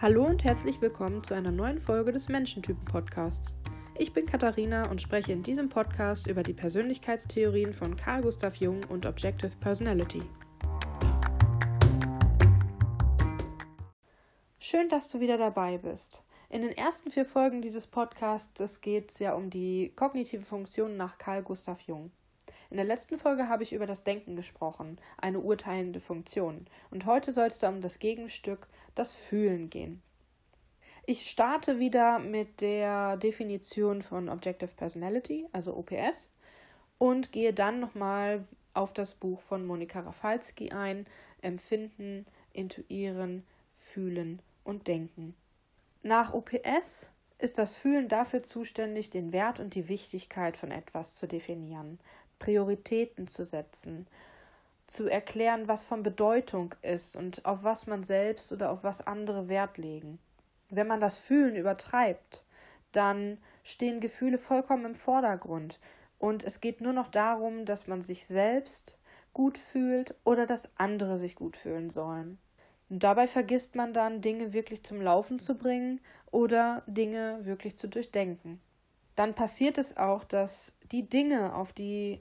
Hallo und herzlich willkommen zu einer neuen Folge des Menschentypen-Podcasts. Ich bin Katharina und spreche in diesem Podcast über die Persönlichkeitstheorien von Carl Gustav Jung und Objective Personality. Schön, dass du wieder dabei bist. In den ersten vier Folgen dieses Podcasts geht es ja um die kognitive Funktion nach Carl Gustav Jung. In der letzten Folge habe ich über das Denken gesprochen, eine urteilende Funktion, und heute soll es um das Gegenstück, das Fühlen gehen. Ich starte wieder mit der Definition von Objective Personality, also OPS, und gehe dann nochmal auf das Buch von Monika Rafalski ein, Empfinden, Intuieren, Fühlen und Denken. Nach OPS ist das Fühlen dafür zuständig, den Wert und die Wichtigkeit von etwas zu definieren. Prioritäten zu setzen, zu erklären, was von Bedeutung ist und auf was man selbst oder auf was andere Wert legen. Wenn man das Fühlen übertreibt, dann stehen Gefühle vollkommen im Vordergrund und es geht nur noch darum, dass man sich selbst gut fühlt oder dass andere sich gut fühlen sollen. Und dabei vergisst man dann, Dinge wirklich zum Laufen zu bringen oder Dinge wirklich zu durchdenken dann passiert es auch, dass die Dinge, auf die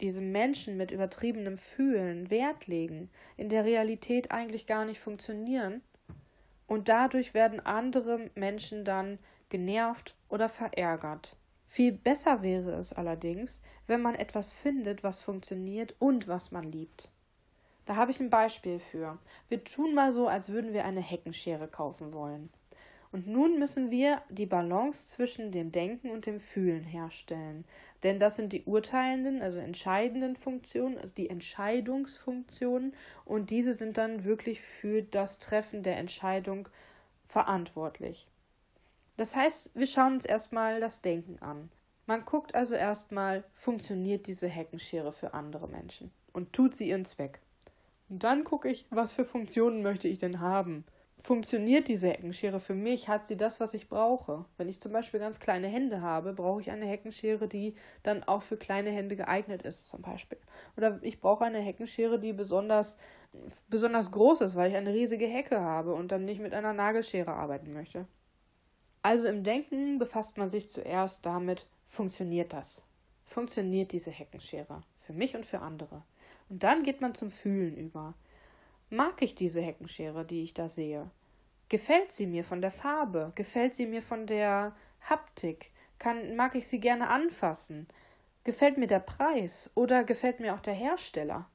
diese Menschen mit übertriebenem Fühlen Wert legen, in der Realität eigentlich gar nicht funktionieren. Und dadurch werden andere Menschen dann genervt oder verärgert. Viel besser wäre es allerdings, wenn man etwas findet, was funktioniert und was man liebt. Da habe ich ein Beispiel für. Wir tun mal so, als würden wir eine Heckenschere kaufen wollen. Und nun müssen wir die Balance zwischen dem Denken und dem Fühlen herstellen. Denn das sind die urteilenden, also entscheidenden Funktionen, also die Entscheidungsfunktionen. Und diese sind dann wirklich für das Treffen der Entscheidung verantwortlich. Das heißt, wir schauen uns erstmal das Denken an. Man guckt also erstmal, funktioniert diese Heckenschere für andere Menschen und tut sie ihren Zweck. Und dann gucke ich, was für Funktionen möchte ich denn haben funktioniert diese Heckenschere für mich? Hat sie das, was ich brauche? Wenn ich zum Beispiel ganz kleine Hände habe, brauche ich eine Heckenschere, die dann auch für kleine Hände geeignet ist, zum Beispiel. Oder ich brauche eine Heckenschere, die besonders, besonders groß ist, weil ich eine riesige Hecke habe und dann nicht mit einer Nagelschere arbeiten möchte. Also im Denken befasst man sich zuerst damit, funktioniert das? Funktioniert diese Heckenschere? Für mich und für andere. Und dann geht man zum Fühlen über. Mag ich diese Heckenschere, die ich da sehe? Gefällt sie mir von der Farbe? Gefällt sie mir von der Haptik? Kann, mag ich sie gerne anfassen? Gefällt mir der Preis oder gefällt mir auch der Hersteller?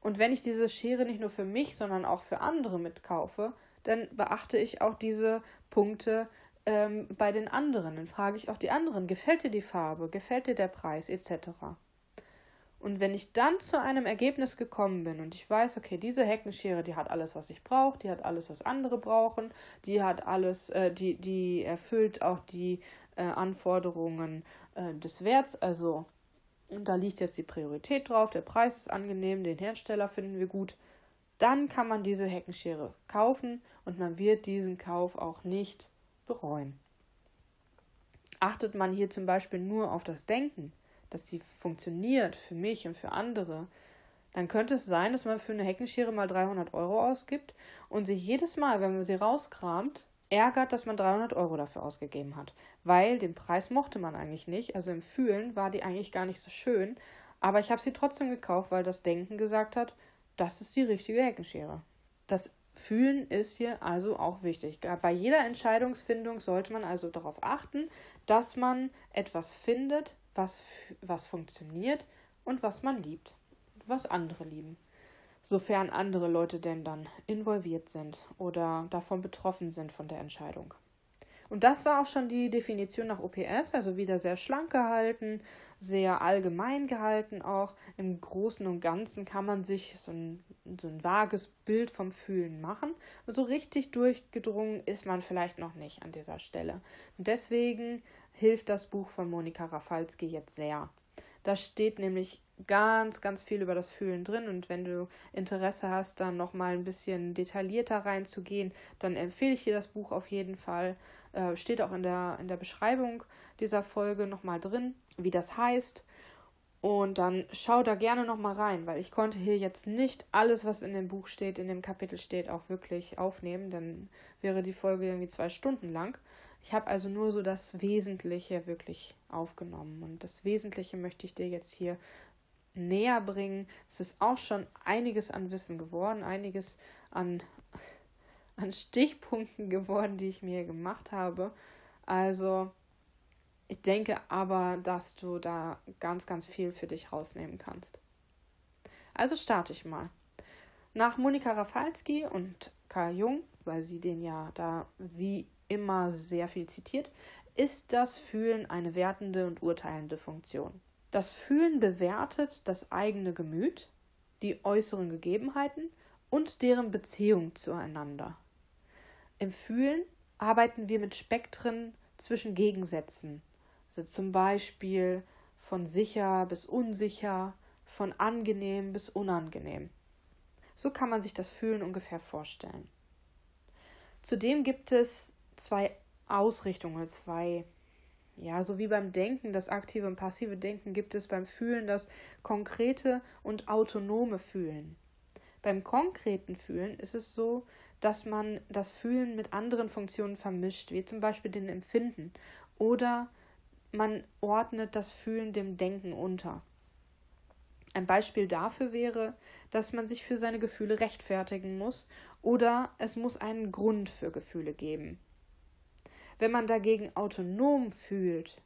Und wenn ich diese Schere nicht nur für mich, sondern auch für andere mitkaufe, dann beachte ich auch diese Punkte ähm, bei den anderen. Dann frage ich auch die anderen, gefällt dir die Farbe, gefällt dir der Preis etc. Und wenn ich dann zu einem Ergebnis gekommen bin und ich weiß, okay, diese Heckenschere, die hat alles, was ich brauche, die hat alles, was andere brauchen, die hat alles, äh, die, die erfüllt auch die äh, Anforderungen äh, des Werts, also und da liegt jetzt die Priorität drauf, der Preis ist angenehm, den Hersteller finden wir gut, dann kann man diese Heckenschere kaufen und man wird diesen Kauf auch nicht bereuen. Achtet man hier zum Beispiel nur auf das Denken, dass die funktioniert für mich und für andere, dann könnte es sein, dass man für eine Heckenschere mal 300 Euro ausgibt und sich jedes Mal, wenn man sie rauskramt, ärgert, dass man 300 Euro dafür ausgegeben hat. Weil den Preis mochte man eigentlich nicht. Also im Fühlen war die eigentlich gar nicht so schön. Aber ich habe sie trotzdem gekauft, weil das Denken gesagt hat, das ist die richtige Heckenschere. Das Fühlen ist hier also auch wichtig. Bei jeder Entscheidungsfindung sollte man also darauf achten, dass man etwas findet, was, was funktioniert und was man liebt, was andere lieben. Sofern andere Leute denn dann involviert sind oder davon betroffen sind von der Entscheidung. Und das war auch schon die Definition nach OPS, also wieder sehr schlank gehalten, sehr allgemein gehalten auch. Im Großen und Ganzen kann man sich so ein, so ein vages Bild vom Fühlen machen. So richtig durchgedrungen ist man vielleicht noch nicht an dieser Stelle. Und deswegen hilft das Buch von Monika Rafalski jetzt sehr. Da steht nämlich ganz, ganz viel über das Fühlen drin und wenn du Interesse hast, dann nochmal ein bisschen detaillierter reinzugehen, dann empfehle ich dir das Buch auf jeden Fall. Äh, steht auch in der, in der Beschreibung dieser Folge nochmal drin, wie das heißt. Und dann schau da gerne nochmal rein, weil ich konnte hier jetzt nicht alles, was in dem Buch steht, in dem Kapitel steht, auch wirklich aufnehmen. Dann wäre die Folge irgendwie zwei Stunden lang. Ich habe also nur so das Wesentliche wirklich aufgenommen. Und das Wesentliche möchte ich dir jetzt hier näher bringen. Es ist auch schon einiges an Wissen geworden, einiges an, an Stichpunkten geworden, die ich mir gemacht habe. Also ich denke aber, dass du da ganz, ganz viel für dich rausnehmen kannst. Also starte ich mal. Nach Monika Rafalski und Karl Jung, weil sie den ja da wie immer sehr viel zitiert, ist das Fühlen eine wertende und urteilende Funktion. Das Fühlen bewertet das eigene Gemüt, die äußeren Gegebenheiten und deren Beziehung zueinander. Im Fühlen arbeiten wir mit Spektren zwischen Gegensätzen, also zum Beispiel von sicher bis unsicher, von angenehm bis unangenehm. So kann man sich das Fühlen ungefähr vorstellen. Zudem gibt es zwei Ausrichtungen, zwei, ja, so wie beim Denken, das aktive und passive Denken, gibt es beim Fühlen das konkrete und autonome Fühlen. Beim konkreten Fühlen ist es so, dass man das Fühlen mit anderen Funktionen vermischt, wie zum Beispiel den Empfinden oder man ordnet das Fühlen dem Denken unter. Ein Beispiel dafür wäre, dass man sich für seine Gefühle rechtfertigen muss oder es muss einen Grund für Gefühle geben. Wenn man dagegen autonom fühlt,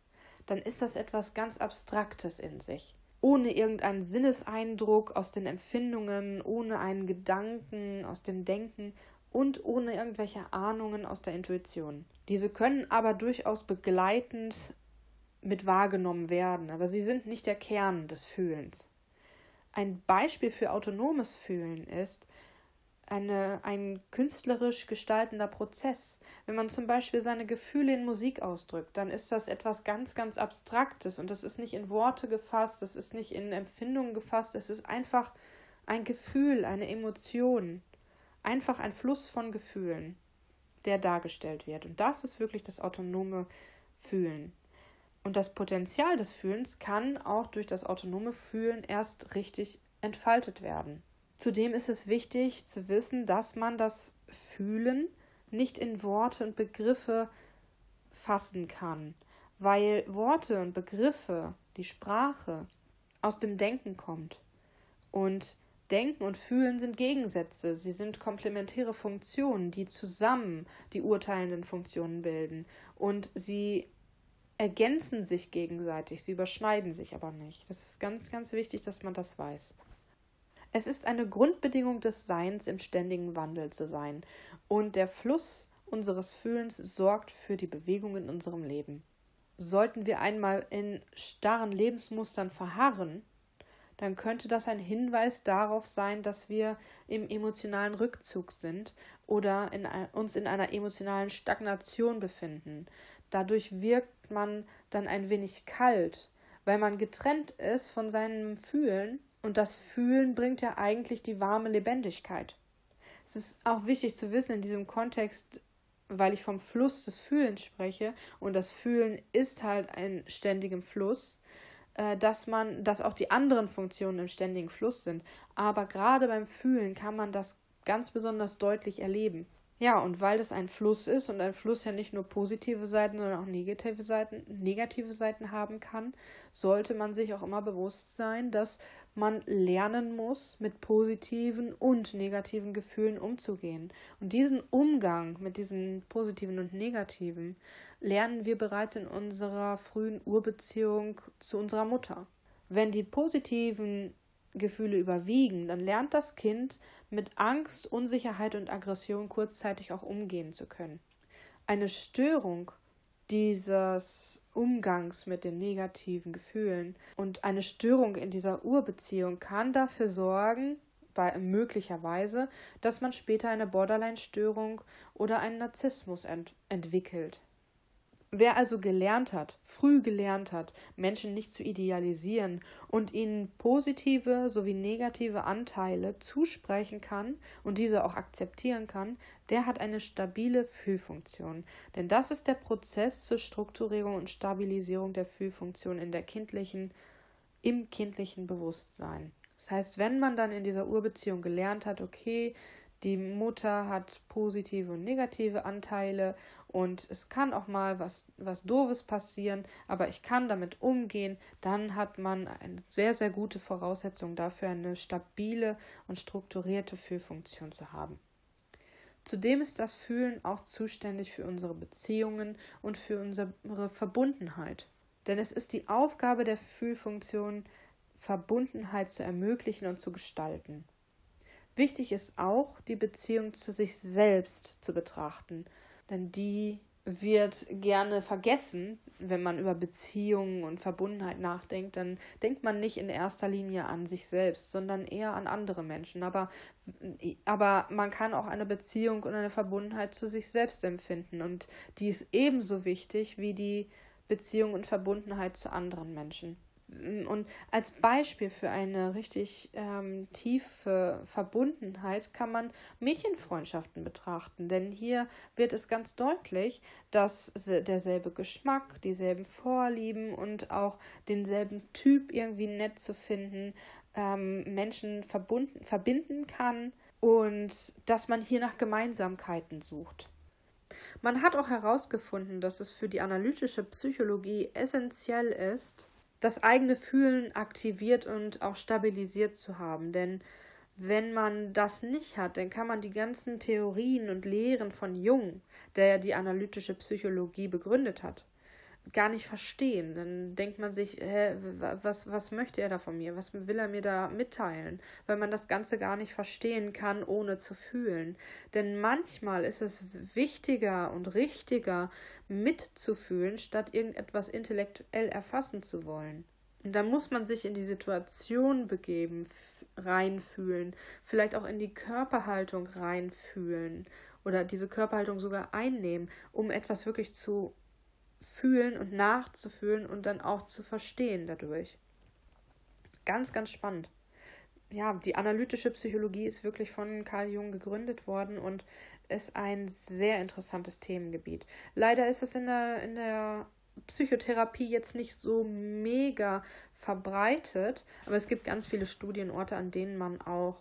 dann ist das etwas ganz Abstraktes in sich, ohne irgendeinen Sinneseindruck aus den Empfindungen, ohne einen Gedanken aus dem Denken und ohne irgendwelche Ahnungen aus der Intuition. Diese können aber durchaus begleitend mit wahrgenommen werden, aber sie sind nicht der Kern des Fühlens. Ein Beispiel für autonomes Fühlen ist eine, ein künstlerisch gestaltender Prozess. Wenn man zum Beispiel seine Gefühle in Musik ausdrückt, dann ist das etwas ganz, ganz Abstraktes und das ist nicht in Worte gefasst, das ist nicht in Empfindungen gefasst, es ist einfach ein Gefühl, eine Emotion, einfach ein Fluss von Gefühlen, der dargestellt wird. Und das ist wirklich das autonome Fühlen. Und das Potenzial des Fühlens kann auch durch das autonome Fühlen erst richtig entfaltet werden. Zudem ist es wichtig zu wissen, dass man das Fühlen nicht in Worte und Begriffe fassen kann, weil Worte und Begriffe, die Sprache, aus dem Denken kommt. Und Denken und Fühlen sind Gegensätze, sie sind komplementäre Funktionen, die zusammen die urteilenden Funktionen bilden. Und sie ergänzen sich gegenseitig, sie überschneiden sich aber nicht. Das ist ganz, ganz wichtig, dass man das weiß. Es ist eine Grundbedingung des Seins, im ständigen Wandel zu sein, und der Fluss unseres Fühlens sorgt für die Bewegung in unserem Leben. Sollten wir einmal in starren Lebensmustern verharren, dann könnte das ein Hinweis darauf sein, dass wir im emotionalen Rückzug sind oder in, uns in einer emotionalen Stagnation befinden. Dadurch wirkt man dann ein wenig kalt, weil man getrennt ist von seinem Fühlen und das Fühlen bringt ja eigentlich die warme Lebendigkeit. Es ist auch wichtig zu wissen in diesem Kontext, weil ich vom Fluss des Fühlens spreche und das Fühlen ist halt ein ständiger Fluss, äh, dass man, dass auch die anderen Funktionen im ständigen Fluss sind. Aber gerade beim Fühlen kann man das ganz besonders deutlich erleben. Ja, und weil das ein Fluss ist und ein Fluss ja nicht nur positive Seiten, sondern auch negative Seiten, negative Seiten haben kann, sollte man sich auch immer bewusst sein, dass man lernen muss, mit positiven und negativen Gefühlen umzugehen. Und diesen Umgang mit diesen positiven und negativen lernen wir bereits in unserer frühen Urbeziehung zu unserer Mutter. Wenn die positiven Gefühle überwiegen, dann lernt das Kind mit Angst, Unsicherheit und Aggression kurzzeitig auch umgehen zu können. Eine Störung dieses Umgangs mit den negativen Gefühlen und eine Störung in dieser Urbeziehung kann dafür sorgen, bei, möglicherweise, dass man später eine Borderline-Störung oder einen Narzissmus ent entwickelt. Wer also gelernt hat, früh gelernt hat, Menschen nicht zu idealisieren und ihnen positive sowie negative Anteile zusprechen kann und diese auch akzeptieren kann, der hat eine stabile Fühlfunktion. Denn das ist der Prozess zur Strukturierung und Stabilisierung der Fühlfunktion in der kindlichen im kindlichen Bewusstsein. Das heißt, wenn man dann in dieser Urbeziehung gelernt hat, okay, die Mutter hat positive und negative Anteile und es kann auch mal was, was Doofes passieren, aber ich kann damit umgehen, dann hat man eine sehr, sehr gute Voraussetzung dafür, eine stabile und strukturierte Fühlfunktion zu haben. Zudem ist das Fühlen auch zuständig für unsere Beziehungen und für unsere Verbundenheit. Denn es ist die Aufgabe der Fühlfunktion, Verbundenheit zu ermöglichen und zu gestalten. Wichtig ist auch, die Beziehung zu sich selbst zu betrachten, denn die wird gerne vergessen, wenn man über Beziehungen und Verbundenheit nachdenkt, dann denkt man nicht in erster Linie an sich selbst, sondern eher an andere Menschen. Aber, aber man kann auch eine Beziehung und eine Verbundenheit zu sich selbst empfinden und die ist ebenso wichtig wie die Beziehung und Verbundenheit zu anderen Menschen. Und als Beispiel für eine richtig ähm, tiefe Verbundenheit kann man Mädchenfreundschaften betrachten, denn hier wird es ganz deutlich, dass derselbe Geschmack, dieselben Vorlieben und auch denselben Typ irgendwie nett zu finden ähm, Menschen verbunden, verbinden kann und dass man hier nach Gemeinsamkeiten sucht. Man hat auch herausgefunden, dass es für die analytische Psychologie essentiell ist, das eigene Fühlen aktiviert und auch stabilisiert zu haben. Denn wenn man das nicht hat, dann kann man die ganzen Theorien und Lehren von Jung, der ja die analytische Psychologie begründet hat, gar nicht verstehen. Dann denkt man sich, hä, was, was möchte er da von mir? Was will er mir da mitteilen? Weil man das Ganze gar nicht verstehen kann, ohne zu fühlen. Denn manchmal ist es wichtiger und richtiger, mitzufühlen, statt irgendetwas intellektuell erfassen zu wollen. Und da muss man sich in die Situation begeben, reinfühlen, vielleicht auch in die Körperhaltung reinfühlen oder diese Körperhaltung sogar einnehmen, um etwas wirklich zu fühlen und nachzufühlen und dann auch zu verstehen dadurch. Ganz, ganz spannend. Ja, die analytische Psychologie ist wirklich von Carl Jung gegründet worden und ist ein sehr interessantes Themengebiet. Leider ist es in der, in der Psychotherapie jetzt nicht so mega verbreitet, aber es gibt ganz viele Studienorte, an denen man auch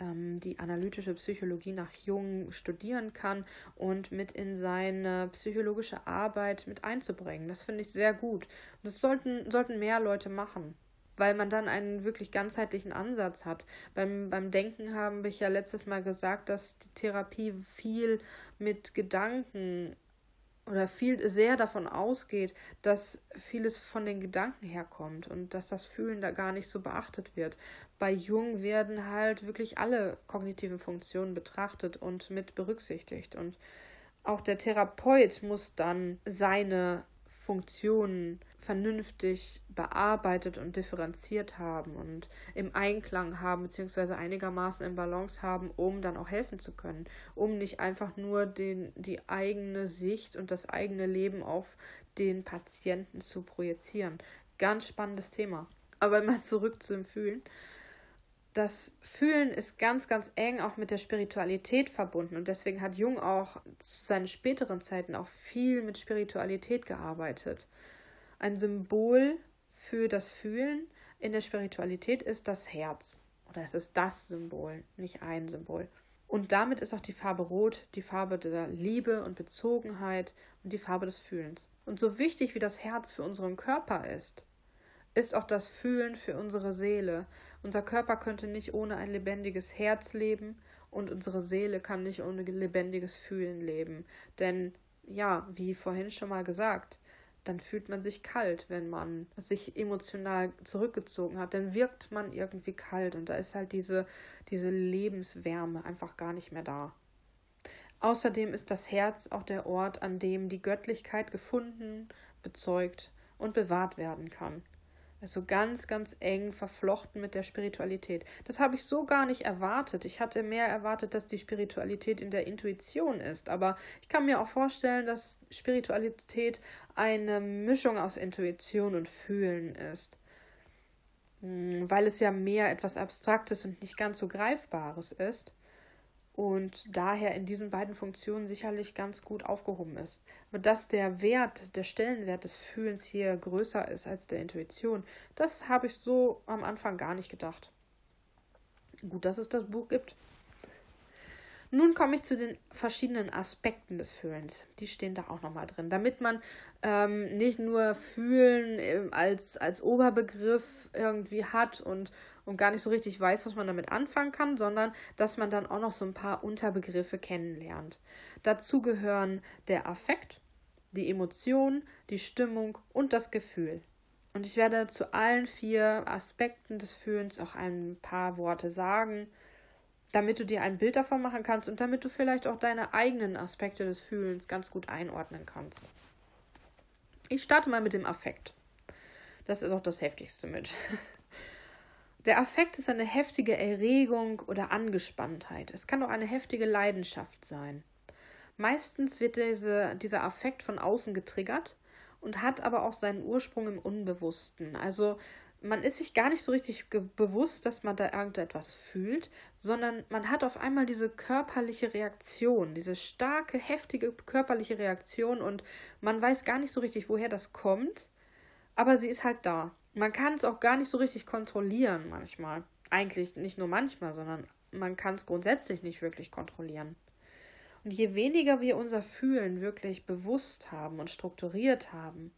die analytische Psychologie nach Jung studieren kann und mit in seine psychologische Arbeit mit einzubringen. Das finde ich sehr gut. Und das sollten, sollten mehr Leute machen weil man dann einen wirklich ganzheitlichen Ansatz hat. Beim, beim Denken habe ich ja letztes Mal gesagt, dass die Therapie viel mit Gedanken oder viel sehr davon ausgeht, dass vieles von den Gedanken herkommt und dass das Fühlen da gar nicht so beachtet wird. Bei Jung werden halt wirklich alle kognitiven Funktionen betrachtet und mit berücksichtigt und auch der Therapeut muss dann seine Funktionen vernünftig bearbeitet und differenziert haben und im Einklang haben, beziehungsweise einigermaßen im Balance haben, um dann auch helfen zu können, um nicht einfach nur den, die eigene Sicht und das eigene Leben auf den Patienten zu projizieren. Ganz spannendes Thema. Aber mal zurück zum Fühlen. Das Fühlen ist ganz, ganz eng auch mit der Spiritualität verbunden und deswegen hat Jung auch zu seinen späteren Zeiten auch viel mit Spiritualität gearbeitet. Ein Symbol für das Fühlen in der Spiritualität ist das Herz. Oder es ist das Symbol, nicht ein Symbol. Und damit ist auch die Farbe Rot die Farbe der Liebe und Bezogenheit und die Farbe des Fühlens. Und so wichtig wie das Herz für unseren Körper ist, ist auch das Fühlen für unsere Seele. Unser Körper könnte nicht ohne ein lebendiges Herz leben und unsere Seele kann nicht ohne lebendiges Fühlen leben. Denn, ja, wie vorhin schon mal gesagt, dann fühlt man sich kalt, wenn man sich emotional zurückgezogen hat. Dann wirkt man irgendwie kalt und da ist halt diese, diese Lebenswärme einfach gar nicht mehr da. Außerdem ist das Herz auch der Ort, an dem die Göttlichkeit gefunden, bezeugt und bewahrt werden kann. Also ganz, ganz eng verflochten mit der Spiritualität. Das habe ich so gar nicht erwartet. Ich hatte mehr erwartet, dass die Spiritualität in der Intuition ist. Aber ich kann mir auch vorstellen, dass Spiritualität eine Mischung aus Intuition und Fühlen ist. Hm, weil es ja mehr etwas Abstraktes und nicht ganz so Greifbares ist. und daher in diesen beiden Funktionen sicherlich ganz gut aufgehoben ist. Aber dass der Wert, der Stellenwert des Fühlens hier größer ist als der Intuition, das habe ich so am Anfang gar nicht gedacht. Gut, dass es das Buch gibt. Nun komme ich zu den verschiedenen Aspekten des Fühlens. Die stehen da auch nochmal drin, damit man ähm, nicht nur Fühlen äh, als, als Oberbegriff irgendwie hat und, und gar nicht so richtig weiß, was man damit anfangen kann, sondern dass man dann auch noch so ein paar Unterbegriffe kennenlernt. Dazu gehören der Affekt, die Emotion, die Stimmung und das Gefühl. Und ich werde zu allen vier Aspekten des Fühlens auch ein paar Worte sagen damit du dir ein Bild davon machen kannst und damit du vielleicht auch deine eigenen Aspekte des Fühlens ganz gut einordnen kannst. Ich starte mal mit dem Affekt. Das ist auch das heftigste mit. Der Affekt ist eine heftige Erregung oder Angespanntheit. Es kann auch eine heftige Leidenschaft sein. Meistens wird diese, dieser Affekt von außen getriggert und hat aber auch seinen Ursprung im Unbewussten. Also man ist sich gar nicht so richtig bewusst, dass man da irgendetwas fühlt, sondern man hat auf einmal diese körperliche Reaktion, diese starke, heftige körperliche Reaktion und man weiß gar nicht so richtig, woher das kommt, aber sie ist halt da. Man kann es auch gar nicht so richtig kontrollieren manchmal. Eigentlich nicht nur manchmal, sondern man kann es grundsätzlich nicht wirklich kontrollieren. Und je weniger wir unser Fühlen wirklich bewusst haben und strukturiert haben,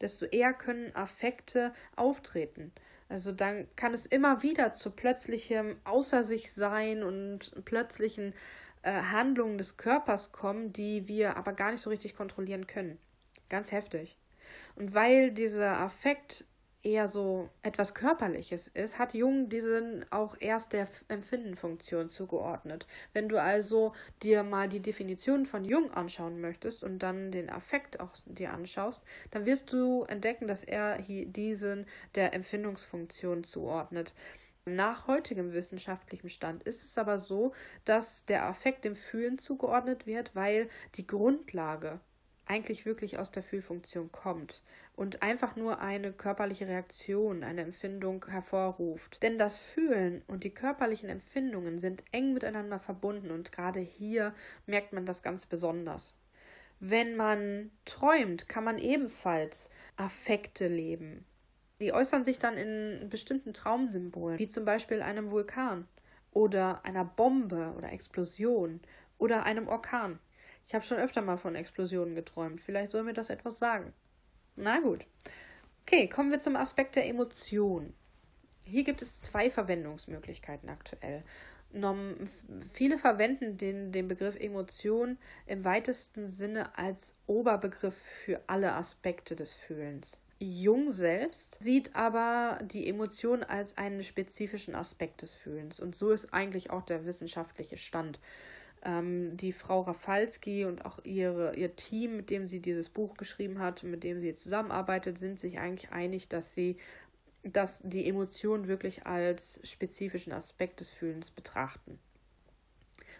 desto eher können Affekte auftreten. Also dann kann es immer wieder zu plötzlichem Außer sich sein und plötzlichen äh, Handlungen des Körpers kommen, die wir aber gar nicht so richtig kontrollieren können. Ganz heftig. Und weil dieser Affekt eher so etwas Körperliches ist, hat Jung diesen auch erst der Empfindenfunktion zugeordnet. Wenn du also dir mal die Definition von Jung anschauen möchtest und dann den Affekt auch dir anschaust, dann wirst du entdecken, dass er diesen der Empfindungsfunktion zuordnet. Nach heutigem wissenschaftlichem Stand ist es aber so, dass der Affekt dem Fühlen zugeordnet wird, weil die Grundlage eigentlich wirklich aus der Fühlfunktion kommt und einfach nur eine körperliche Reaktion, eine Empfindung hervorruft. Denn das Fühlen und die körperlichen Empfindungen sind eng miteinander verbunden und gerade hier merkt man das ganz besonders. Wenn man träumt, kann man ebenfalls Affekte leben. Die äußern sich dann in bestimmten Traumsymbolen, wie zum Beispiel einem Vulkan oder einer Bombe oder Explosion oder einem Orkan. Ich habe schon öfter mal von Explosionen geträumt. Vielleicht soll mir das etwas sagen. Na gut. Okay, kommen wir zum Aspekt der Emotion. Hier gibt es zwei Verwendungsmöglichkeiten aktuell. Viele verwenden den, den Begriff Emotion im weitesten Sinne als Oberbegriff für alle Aspekte des Fühlens. Jung selbst sieht aber die Emotion als einen spezifischen Aspekt des Fühlens. Und so ist eigentlich auch der wissenschaftliche Stand. Ähm, die Frau Rafalski und auch ihre, ihr Team, mit dem sie dieses Buch geschrieben hat, mit dem sie zusammenarbeitet, sind sich eigentlich einig, dass sie dass die Emotionen wirklich als spezifischen Aspekt des Fühlens betrachten.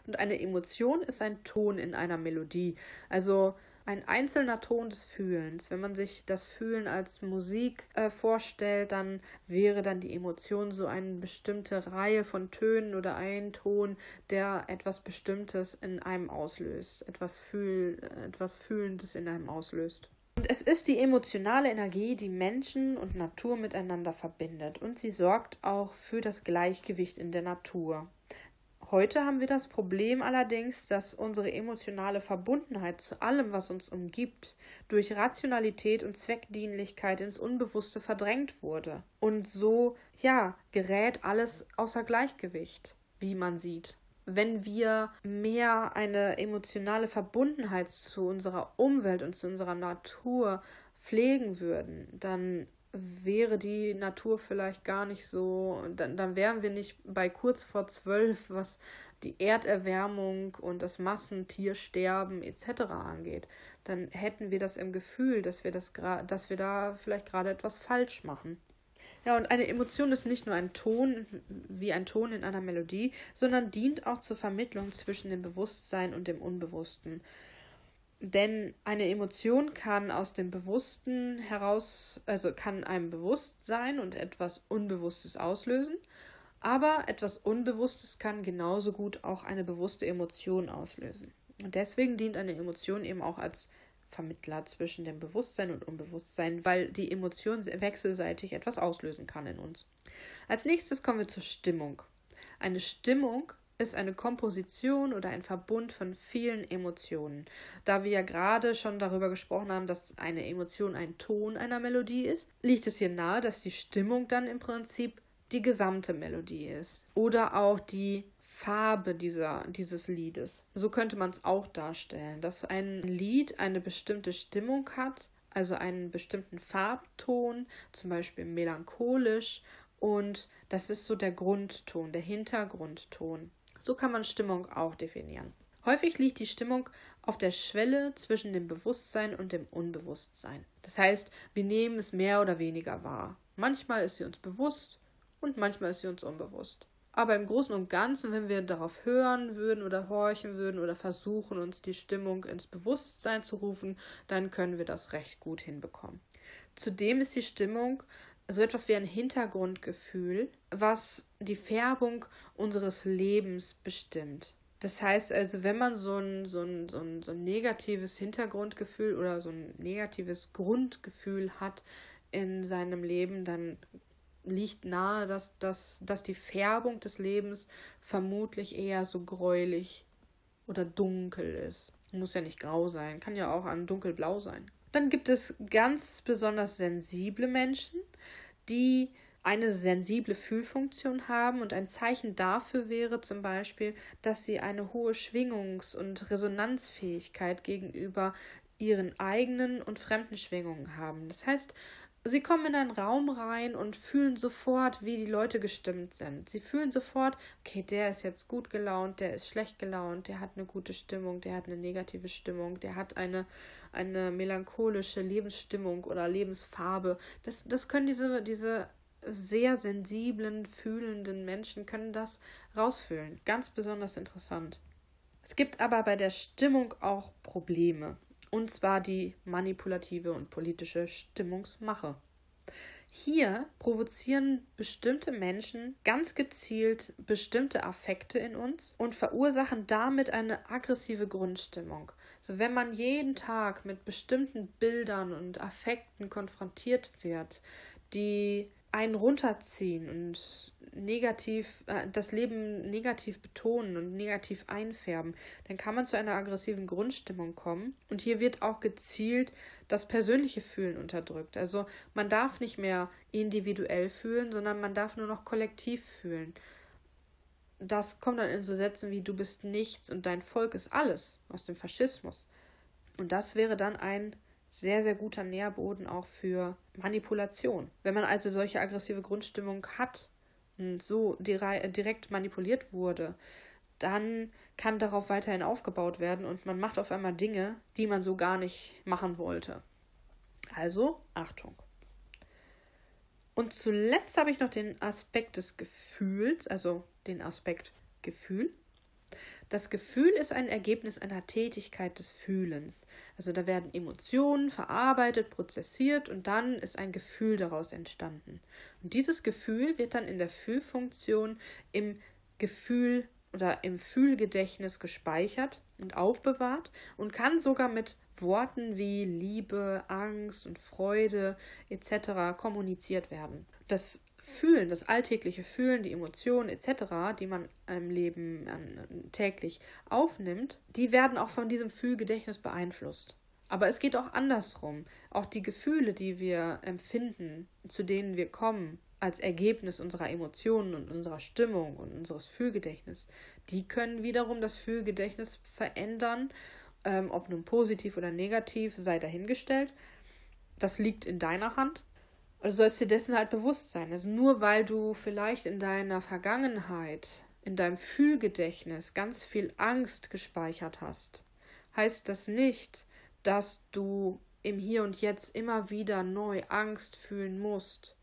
Und eine Emotion ist ein Ton in einer Melodie. Also ein einzelner Ton des Fühlens. Wenn man sich das Fühlen als Musik äh, vorstellt, dann wäre dann die Emotion so eine bestimmte Reihe von Tönen oder ein Ton, der etwas Bestimmtes in einem auslöst, etwas, Fühl, etwas Fühlendes in einem auslöst. Und es ist die emotionale Energie, die Menschen und Natur miteinander verbindet und sie sorgt auch für das Gleichgewicht in der Natur. Heute haben wir das Problem allerdings, dass unsere emotionale Verbundenheit zu allem, was uns umgibt, durch Rationalität und Zweckdienlichkeit ins Unbewusste verdrängt wurde. Und so, ja, gerät alles außer Gleichgewicht, wie man sieht. Wenn wir mehr eine emotionale Verbundenheit zu unserer Umwelt und zu unserer Natur pflegen würden, dann wäre die Natur vielleicht gar nicht so, dann, dann wären wir nicht bei kurz vor zwölf, was die Erderwärmung und das Massentiersterben etc. angeht. Dann hätten wir das im Gefühl, dass wir das dass wir da vielleicht gerade etwas falsch machen. Ja, und eine Emotion ist nicht nur ein Ton, wie ein Ton in einer Melodie, sondern dient auch zur Vermittlung zwischen dem Bewusstsein und dem Unbewussten. Denn eine Emotion kann aus dem Bewussten heraus, also kann einem bewusst sein und etwas Unbewusstes auslösen. Aber etwas Unbewusstes kann genauso gut auch eine bewusste Emotion auslösen. Und deswegen dient eine Emotion eben auch als Vermittler zwischen dem Bewusstsein und Unbewusstsein, weil die Emotion wechselseitig etwas auslösen kann in uns. Als nächstes kommen wir zur Stimmung. Eine Stimmung ist eine Komposition oder ein Verbund von vielen Emotionen. Da wir ja gerade schon darüber gesprochen haben, dass eine Emotion ein Ton einer Melodie ist, liegt es hier nahe, dass die Stimmung dann im Prinzip die gesamte Melodie ist. Oder auch die Farbe dieser, dieses Liedes. So könnte man es auch darstellen, dass ein Lied eine bestimmte Stimmung hat, also einen bestimmten Farbton, zum Beispiel melancholisch, und das ist so der Grundton, der Hintergrundton. So kann man Stimmung auch definieren. Häufig liegt die Stimmung auf der Schwelle zwischen dem Bewusstsein und dem Unbewusstsein. Das heißt, wir nehmen es mehr oder weniger wahr. Manchmal ist sie uns bewusst und manchmal ist sie uns unbewusst. Aber im Großen und Ganzen, wenn wir darauf hören würden oder horchen würden oder versuchen, uns die Stimmung ins Bewusstsein zu rufen, dann können wir das recht gut hinbekommen. Zudem ist die Stimmung so etwas wie ein Hintergrundgefühl, was die Färbung unseres Lebens bestimmt. Das heißt also, wenn man so ein, so, ein, so, ein, so ein negatives Hintergrundgefühl oder so ein negatives Grundgefühl hat in seinem Leben, dann liegt nahe, dass, dass, dass die Färbung des Lebens vermutlich eher so gräulich oder dunkel ist. Muss ja nicht grau sein, kann ja auch an dunkelblau sein. Dann gibt es ganz besonders sensible Menschen, die eine sensible Fühlfunktion haben und ein Zeichen dafür wäre zum Beispiel, dass sie eine hohe Schwingungs- und Resonanzfähigkeit gegenüber ihren eigenen und fremden Schwingungen haben. Das heißt, Sie kommen in einen Raum rein und fühlen sofort, wie die Leute gestimmt sind. Sie fühlen sofort, okay, der ist jetzt gut gelaunt, der ist schlecht gelaunt, der hat eine gute Stimmung, der hat eine negative Stimmung, der hat eine, eine melancholische Lebensstimmung oder Lebensfarbe. Das, das können diese, diese sehr sensiblen, fühlenden Menschen können das rausfühlen. Ganz besonders interessant. Es gibt aber bei der Stimmung auch Probleme und zwar die manipulative und politische Stimmungsmache. Hier provozieren bestimmte Menschen ganz gezielt bestimmte Affekte in uns und verursachen damit eine aggressive Grundstimmung. Also wenn man jeden Tag mit bestimmten Bildern und Affekten konfrontiert wird, die einen runterziehen und negativ, äh, das Leben negativ betonen und negativ einfärben, dann kann man zu einer aggressiven Grundstimmung kommen. Und hier wird auch gezielt das persönliche Fühlen unterdrückt. Also man darf nicht mehr individuell fühlen, sondern man darf nur noch kollektiv fühlen. Das kommt dann in so Sätzen wie du bist nichts und dein Volk ist alles aus dem Faschismus. Und das wäre dann ein sehr, sehr guter Nährboden auch für Manipulation. Wenn man also solche aggressive Grundstimmung hat und so direkt manipuliert wurde, dann kann darauf weiterhin aufgebaut werden und man macht auf einmal Dinge, die man so gar nicht machen wollte. Also Achtung. Und zuletzt habe ich noch den Aspekt des Gefühls, also den Aspekt Gefühl. Das Gefühl ist ein Ergebnis einer Tätigkeit des Fühlens. Also da werden Emotionen verarbeitet, prozessiert und dann ist ein Gefühl daraus entstanden. Und dieses Gefühl wird dann in der Fühlfunktion im Gefühl oder im Fühlgedächtnis gespeichert und aufbewahrt und kann sogar mit Worten wie Liebe, Angst und Freude etc. kommuniziert werden. Das Fühlen, das alltägliche Fühlen, die Emotionen etc., die man im Leben täglich aufnimmt, die werden auch von diesem Fühlgedächtnis beeinflusst. Aber es geht auch andersrum. Auch die Gefühle, die wir empfinden, zu denen wir kommen, als Ergebnis unserer Emotionen und unserer Stimmung und unseres Fühlgedächtnisses, die können wiederum das Fühlgedächtnis verändern, ähm, ob nun positiv oder negativ, sei dahingestellt. Das liegt in deiner Hand. Also sollst dir dessen halt bewusst sein. Also nur weil du vielleicht in deiner Vergangenheit, in deinem Fühlgedächtnis ganz viel Angst gespeichert hast, heißt das nicht, dass du im Hier und Jetzt immer wieder neu Angst fühlen musst.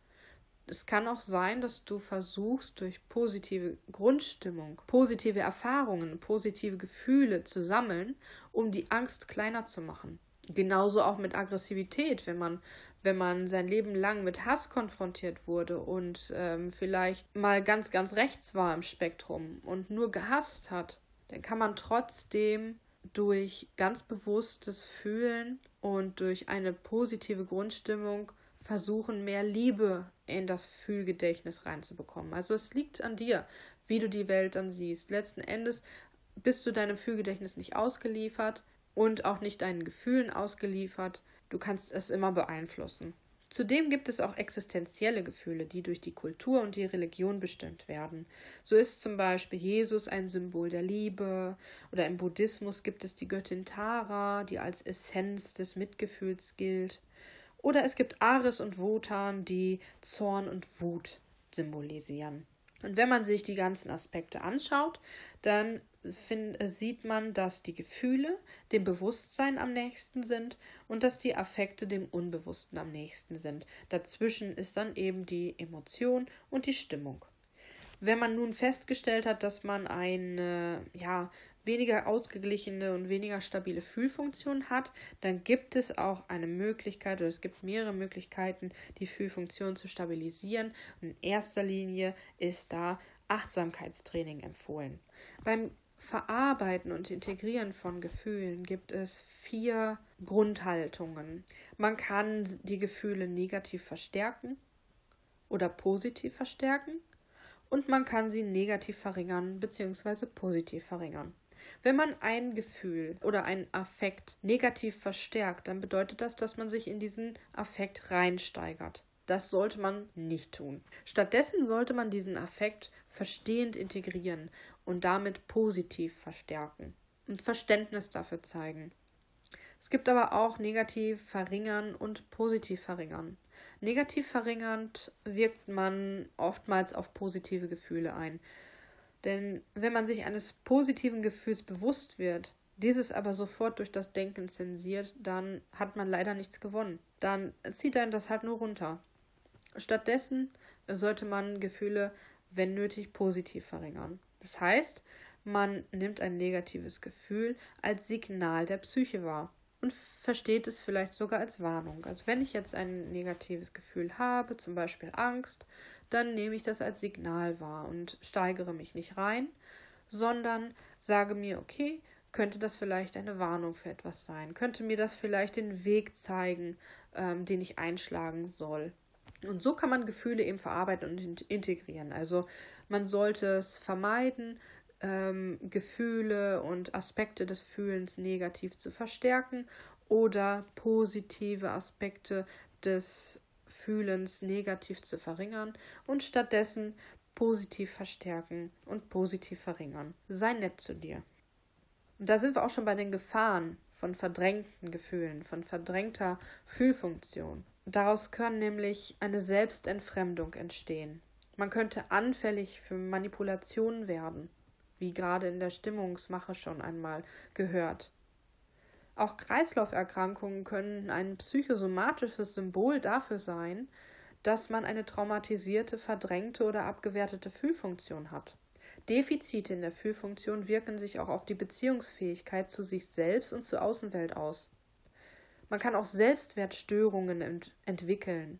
Es kann auch sein, dass du versuchst, durch positive Grundstimmung, positive Erfahrungen, positive Gefühle zu sammeln, um die Angst kleiner zu machen. Genauso auch mit Aggressivität, wenn man wenn man sein Leben lang mit Hass konfrontiert wurde und ähm, vielleicht mal ganz, ganz rechts war im Spektrum und nur gehasst hat, dann kann man trotzdem durch ganz bewusstes Fühlen und durch eine positive Grundstimmung versuchen, mehr Liebe in das Fühlgedächtnis reinzubekommen. Also es liegt an dir, wie du die Welt dann siehst. Letzten Endes bist du deinem Fühlgedächtnis nicht ausgeliefert und auch nicht deinen Gefühlen ausgeliefert. Du kannst es immer beeinflussen. Zudem gibt es auch existenzielle Gefühle, die durch die Kultur und die Religion bestimmt werden. So ist zum Beispiel Jesus ein Symbol der Liebe, oder im Buddhismus gibt es die Göttin Tara, die als Essenz des Mitgefühls gilt. Oder es gibt Ares und Wotan, die Zorn und Wut symbolisieren. Und wenn man sich die ganzen Aspekte anschaut, dann find, sieht man, dass die Gefühle dem Bewusstsein am nächsten sind und dass die Affekte dem Unbewussten am nächsten sind. Dazwischen ist dann eben die Emotion und die Stimmung. Wenn man nun festgestellt hat, dass man eine ja, weniger ausgeglichene und weniger stabile Fühlfunktion hat, dann gibt es auch eine Möglichkeit oder es gibt mehrere Möglichkeiten, die Fühlfunktion zu stabilisieren. Und in erster Linie ist da Achtsamkeitstraining empfohlen. Beim Verarbeiten und Integrieren von Gefühlen gibt es vier Grundhaltungen. Man kann die Gefühle negativ verstärken oder positiv verstärken und man kann sie negativ verringern bzw. positiv verringern. Wenn man ein Gefühl oder einen Affekt negativ verstärkt, dann bedeutet das, dass man sich in diesen Affekt reinsteigert. Das sollte man nicht tun. Stattdessen sollte man diesen Affekt verstehend integrieren und damit positiv verstärken und Verständnis dafür zeigen. Es gibt aber auch negativ verringern und positiv verringern. Negativ verringernd wirkt man oftmals auf positive Gefühle ein. Denn wenn man sich eines positiven Gefühls bewusst wird, dieses aber sofort durch das Denken zensiert, dann hat man leider nichts gewonnen. Dann zieht einen das halt nur runter. Stattdessen sollte man Gefühle, wenn nötig, positiv verringern. Das heißt, man nimmt ein negatives Gefühl als Signal der Psyche wahr und versteht es vielleicht sogar als Warnung. Also wenn ich jetzt ein negatives Gefühl habe, zum Beispiel Angst, dann nehme ich das als Signal wahr und steigere mich nicht rein, sondern sage mir, okay, könnte das vielleicht eine Warnung für etwas sein? Könnte mir das vielleicht den Weg zeigen, ähm, den ich einschlagen soll? Und so kann man Gefühle eben verarbeiten und integrieren. Also man sollte es vermeiden, ähm, Gefühle und Aspekte des Fühlens negativ zu verstärken oder positive Aspekte des Fühlens negativ zu verringern und stattdessen positiv verstärken und positiv verringern. Sei nett zu dir. Und da sind wir auch schon bei den Gefahren von verdrängten Gefühlen, von verdrängter Fühlfunktion. Daraus kann nämlich eine Selbstentfremdung entstehen. Man könnte anfällig für Manipulationen werden, wie gerade in der Stimmungsmache schon einmal gehört. Auch Kreislauferkrankungen können ein psychosomatisches Symbol dafür sein, dass man eine traumatisierte, verdrängte oder abgewertete Fühlfunktion hat. Defizite in der Fühlfunktion wirken sich auch auf die Beziehungsfähigkeit zu sich selbst und zur Außenwelt aus. Man kann auch Selbstwertstörungen ent entwickeln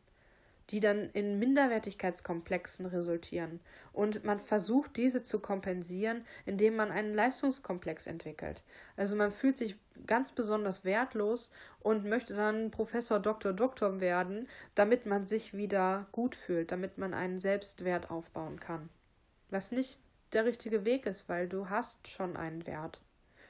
die dann in Minderwertigkeitskomplexen resultieren. Und man versucht, diese zu kompensieren, indem man einen Leistungskomplex entwickelt. Also man fühlt sich ganz besonders wertlos und möchte dann Professor, Doktor, Doktor werden, damit man sich wieder gut fühlt, damit man einen Selbstwert aufbauen kann. Was nicht der richtige Weg ist, weil du hast schon einen Wert.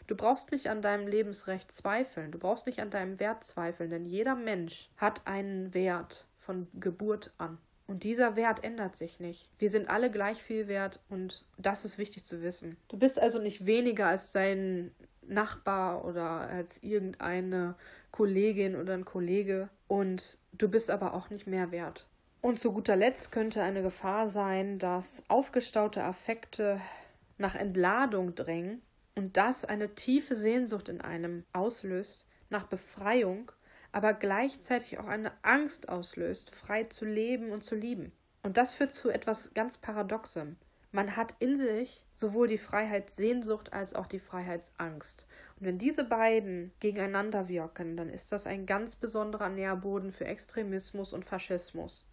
Du brauchst nicht an deinem Lebensrecht zweifeln, du brauchst nicht an deinem Wert zweifeln, denn jeder Mensch hat einen Wert von Geburt an. Und dieser Wert ändert sich nicht. Wir sind alle gleich viel wert und das ist wichtig zu wissen. Du bist also nicht weniger als dein Nachbar oder als irgendeine Kollegin oder ein Kollege und du bist aber auch nicht mehr wert. Und zu guter Letzt könnte eine Gefahr sein, dass aufgestaute Affekte nach Entladung drängen und das eine tiefe Sehnsucht in einem auslöst nach Befreiung aber gleichzeitig auch eine Angst auslöst, frei zu leben und zu lieben. Und das führt zu etwas ganz Paradoxem. Man hat in sich sowohl die Freiheitssehnsucht als auch die Freiheitsangst. Und wenn diese beiden gegeneinander wirken, dann ist das ein ganz besonderer Nährboden für Extremismus und Faschismus.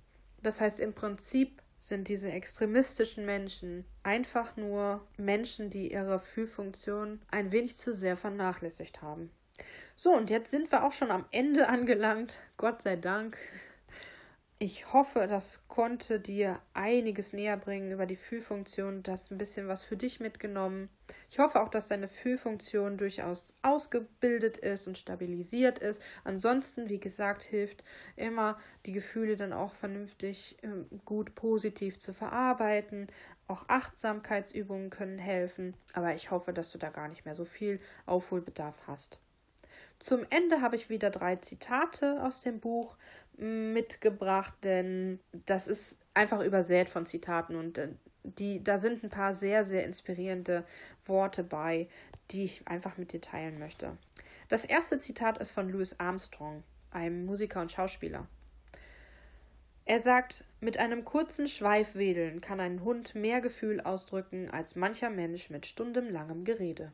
Das heißt, im Prinzip sind diese extremistischen Menschen einfach nur Menschen, die ihre Fühlfunktion ein wenig zu sehr vernachlässigt haben. So, und jetzt sind wir auch schon am Ende angelangt. Gott sei Dank. Ich hoffe, das konnte dir einiges näher bringen über die Fühlfunktion. Du hast ein bisschen was für dich mitgenommen. Ich hoffe auch, dass deine Fühlfunktion durchaus ausgebildet ist und stabilisiert ist. Ansonsten, wie gesagt, hilft immer, die Gefühle dann auch vernünftig ähm, gut positiv zu verarbeiten. Auch Achtsamkeitsübungen können helfen. Aber ich hoffe, dass du da gar nicht mehr so viel Aufholbedarf hast. Zum Ende habe ich wieder drei Zitate aus dem Buch mitgebracht, denn das ist einfach übersät von Zitaten und äh, die, da sind ein paar sehr, sehr inspirierende Worte bei, die ich einfach mit dir teilen möchte. Das erste Zitat ist von Louis Armstrong, einem Musiker und Schauspieler. Er sagt, mit einem kurzen Schweifwedeln kann ein Hund mehr Gefühl ausdrücken als mancher Mensch mit stundenlangem Gerede.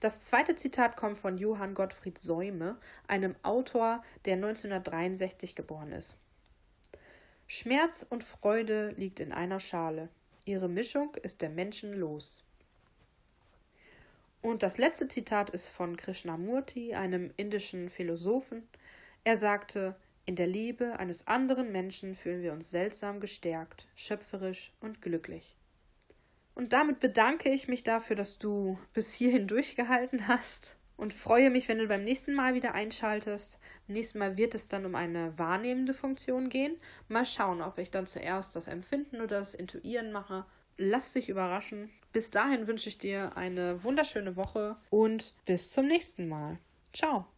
Das zweite Zitat kommt von Johann Gottfried Säume, einem Autor, der 1963 geboren ist. Schmerz und Freude liegt in einer Schale. Ihre Mischung ist der Menschen los. Und das letzte Zitat ist von Krishnamurti, einem indischen Philosophen. Er sagte, in der Liebe eines anderen Menschen fühlen wir uns seltsam gestärkt, schöpferisch und glücklich. Und damit bedanke ich mich dafür, dass du bis hierhin durchgehalten hast und freue mich, wenn du beim nächsten Mal wieder einschaltest. Beim nächsten Mal wird es dann um eine wahrnehmende Funktion gehen. Mal schauen, ob ich dann zuerst das Empfinden oder das Intuieren mache. Lass dich überraschen. Bis dahin wünsche ich dir eine wunderschöne Woche und bis zum nächsten Mal. Ciao.